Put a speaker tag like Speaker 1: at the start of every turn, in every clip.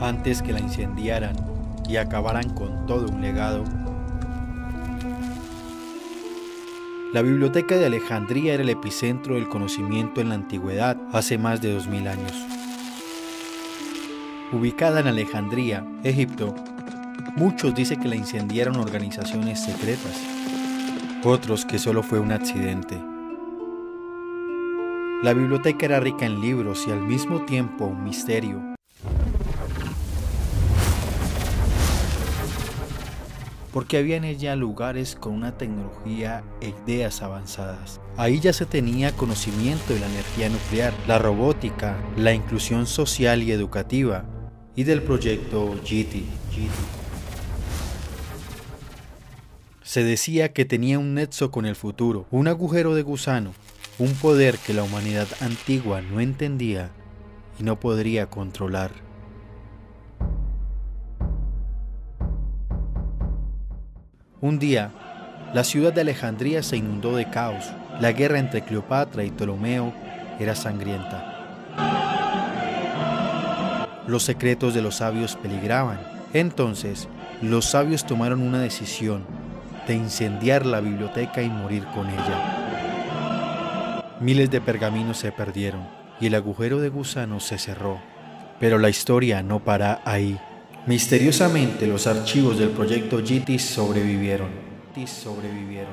Speaker 1: antes que la incendiaran y acabaran con todo un legado. La Biblioteca de Alejandría era el epicentro del conocimiento en la antigüedad hace más de 2000 años. Ubicada en Alejandría, Egipto, muchos dicen que la incendiaron organizaciones secretas, otros que solo fue un accidente. La biblioteca era rica en libros y al mismo tiempo un misterio. Porque había en ella lugares con una tecnología e ideas avanzadas. Ahí ya se tenía conocimiento de la energía nuclear, la robótica, la inclusión social y educativa y del proyecto GT. Se decía que tenía un nexo con el futuro, un agujero de gusano, un poder que la humanidad antigua no entendía y no podría controlar. Un día, la ciudad de Alejandría se inundó de caos. La guerra entre Cleopatra y Ptolomeo era sangrienta. Los secretos de los sabios peligraban. Entonces, los sabios tomaron una decisión de incendiar la biblioteca y morir con ella. Miles de pergaminos se perdieron y el agujero de gusano se cerró. Pero la historia no para ahí. Misteriosamente los archivos del proyecto GITIS sobrevivieron. sobrevivieron.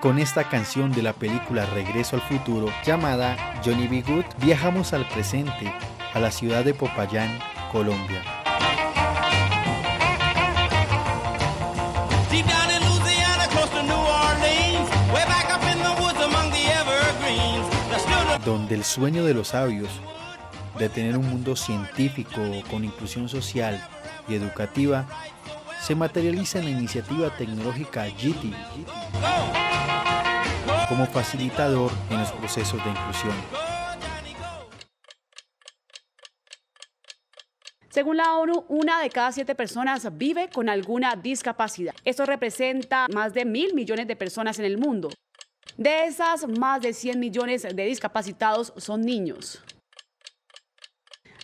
Speaker 1: Con esta canción de la película Regreso al Futuro llamada Johnny B. Good, viajamos al presente, a la ciudad de Popayán, Colombia. Donde el sueño de los sabios de tener un mundo científico con inclusión social y educativa se materializa en la iniciativa tecnológica GITI como facilitador en los procesos de inclusión.
Speaker 2: Según la ONU, una de cada siete personas vive con alguna discapacidad. Esto representa más de mil millones de personas en el mundo. De esas, más de 100 millones de discapacitados son niños.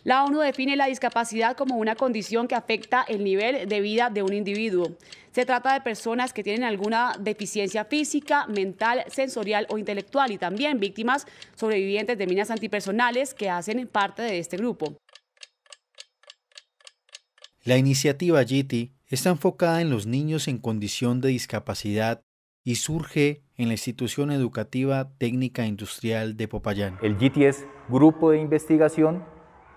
Speaker 2: La ONU define la discapacidad como una condición que afecta el nivel de vida de un individuo. Se trata de personas que tienen alguna deficiencia física, mental, sensorial o intelectual y también víctimas sobrevivientes de minas antipersonales que hacen parte de este grupo.
Speaker 1: La iniciativa GITI está enfocada en los niños en condición de discapacidad y surge en la institución educativa técnica industrial de Popayán.
Speaker 3: El GITI es Grupo de Investigación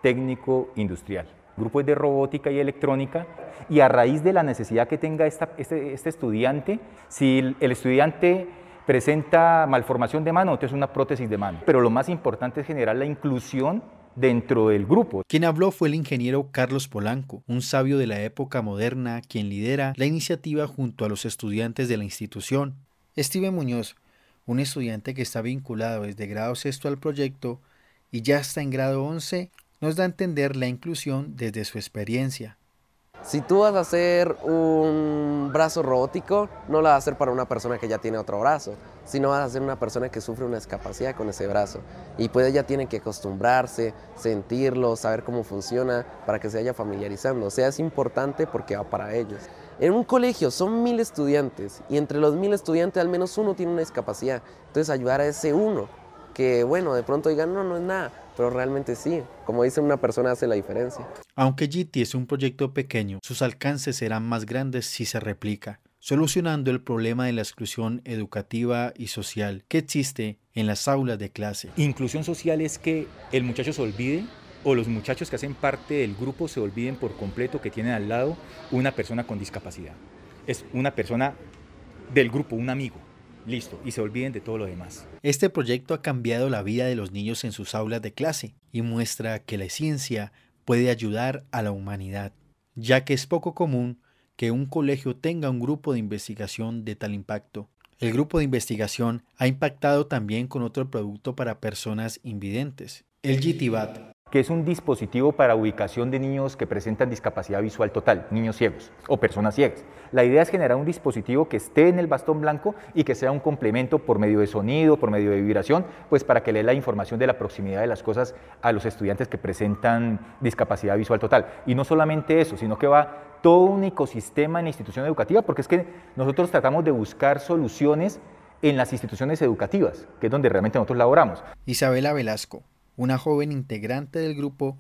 Speaker 3: técnico industrial, grupos de robótica y electrónica, y a raíz de la necesidad que tenga este, este, estudiante, si el, estudiante presenta malformación de mano, entonces una prótesis de mano. Pero lo más importante es generar la inclusión dentro del grupo.
Speaker 1: Quien habló fue el ingeniero Carlos Polanco, un sabio de la época moderna quien lidera la iniciativa junto a los estudiantes de la institución. Steven Muñoz, un estudiante que está vinculado desde grado sexto al proyecto y ya está en grado 11, nos da a entender la inclusión desde su experiencia.
Speaker 4: Si tú vas a hacer un brazo robótico, no lo vas a hacer para una persona que ya tiene otro brazo, sino vas a hacer una persona que sufre una discapacidad con ese brazo. Y pues ella tiene que acostumbrarse, sentirlo, saber cómo funciona para que se vaya familiarizando. O sea, es importante porque va para ellos. En un colegio son mil estudiantes y entre los mil estudiantes al menos uno tiene una discapacidad. Entonces ayudar a ese uno, que bueno, de pronto digan, no, no es nada, pero realmente sí, como dice una persona hace la diferencia.
Speaker 1: Aunque GT es un proyecto pequeño, sus alcances serán más grandes si se replica, solucionando el problema de la exclusión educativa y social que existe en las aulas de clase.
Speaker 3: Inclusión social es que el muchacho se olvide o los muchachos que hacen parte del grupo se olviden por completo que tienen al lado una persona con discapacidad. Es una persona del grupo, un amigo. Listo, y se olviden de todo lo demás.
Speaker 1: Este proyecto ha cambiado la vida de los niños en sus aulas de clase y muestra que la ciencia puede ayudar a la humanidad, ya que es poco común que un colegio tenga un grupo de investigación de tal impacto. El grupo de investigación ha impactado también con otro producto para personas invidentes, el GTBAT,
Speaker 3: que es un dispositivo para ubicación de niños que presentan discapacidad visual total, niños ciegos o personas ciegas. La idea es generar un dispositivo que esté en el bastón blanco y que sea un complemento por medio de sonido, por medio de vibración, pues para que le dé la información de la proximidad de las cosas a los estudiantes que presentan discapacidad visual total. Y no solamente eso, sino que va todo un ecosistema en la institución educativa, porque es que nosotros tratamos de buscar soluciones en las instituciones educativas, que es donde realmente nosotros laboramos.
Speaker 1: Isabela Velasco, una joven integrante del grupo,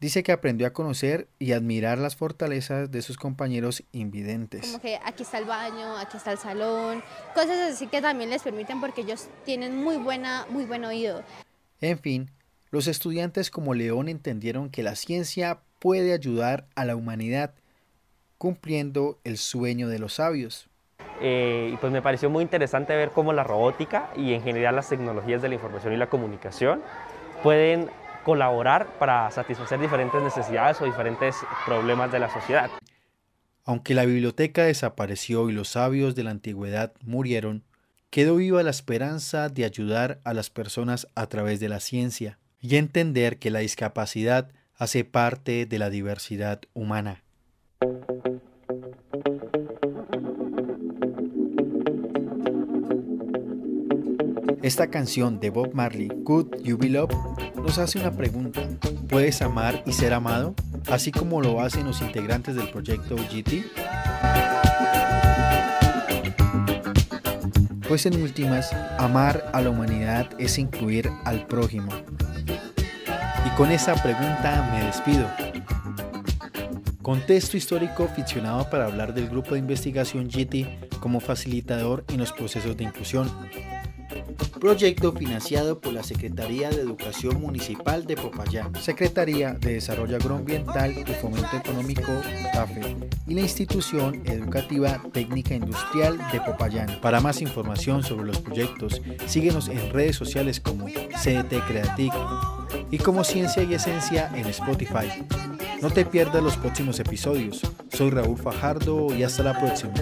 Speaker 1: dice que aprendió a conocer y admirar las fortalezas de sus compañeros invidentes.
Speaker 5: Como que aquí está el baño, aquí está el salón, cosas así que también les permiten porque ellos tienen muy, buena, muy buen oído.
Speaker 1: En fin, los estudiantes como León entendieron que la ciencia puede ayudar a la humanidad cumpliendo el sueño de los sabios.
Speaker 6: Eh, y pues me pareció muy interesante ver cómo la robótica y en general las tecnologías de la información y la comunicación pueden colaborar para satisfacer diferentes necesidades o diferentes problemas de la sociedad.
Speaker 1: Aunque la biblioteca desapareció y los sabios de la antigüedad murieron, quedó viva la esperanza de ayudar a las personas a través de la ciencia y entender que la discapacidad hace parte de la diversidad humana. Esta canción de Bob Marley, Could You Be Loved, nos hace una pregunta. ¿Puedes amar y ser amado? Así como lo hacen los integrantes del proyecto GT. Pues en últimas, amar a la humanidad es incluir al prójimo. Y con esa pregunta me despido. Contexto histórico ficcionado para hablar del grupo de investigación GT como facilitador en los procesos de inclusión proyecto financiado por la Secretaría de Educación Municipal de Popayán, Secretaría de Desarrollo Agroambiental y Fomento Económico TAFE y la Institución Educativa Técnica Industrial de Popayán. Para más información sobre los proyectos, síguenos en redes sociales como CDT Creatic y como Ciencia y Esencia en Spotify. No te pierdas los próximos episodios. Soy Raúl Fajardo y hasta la próxima.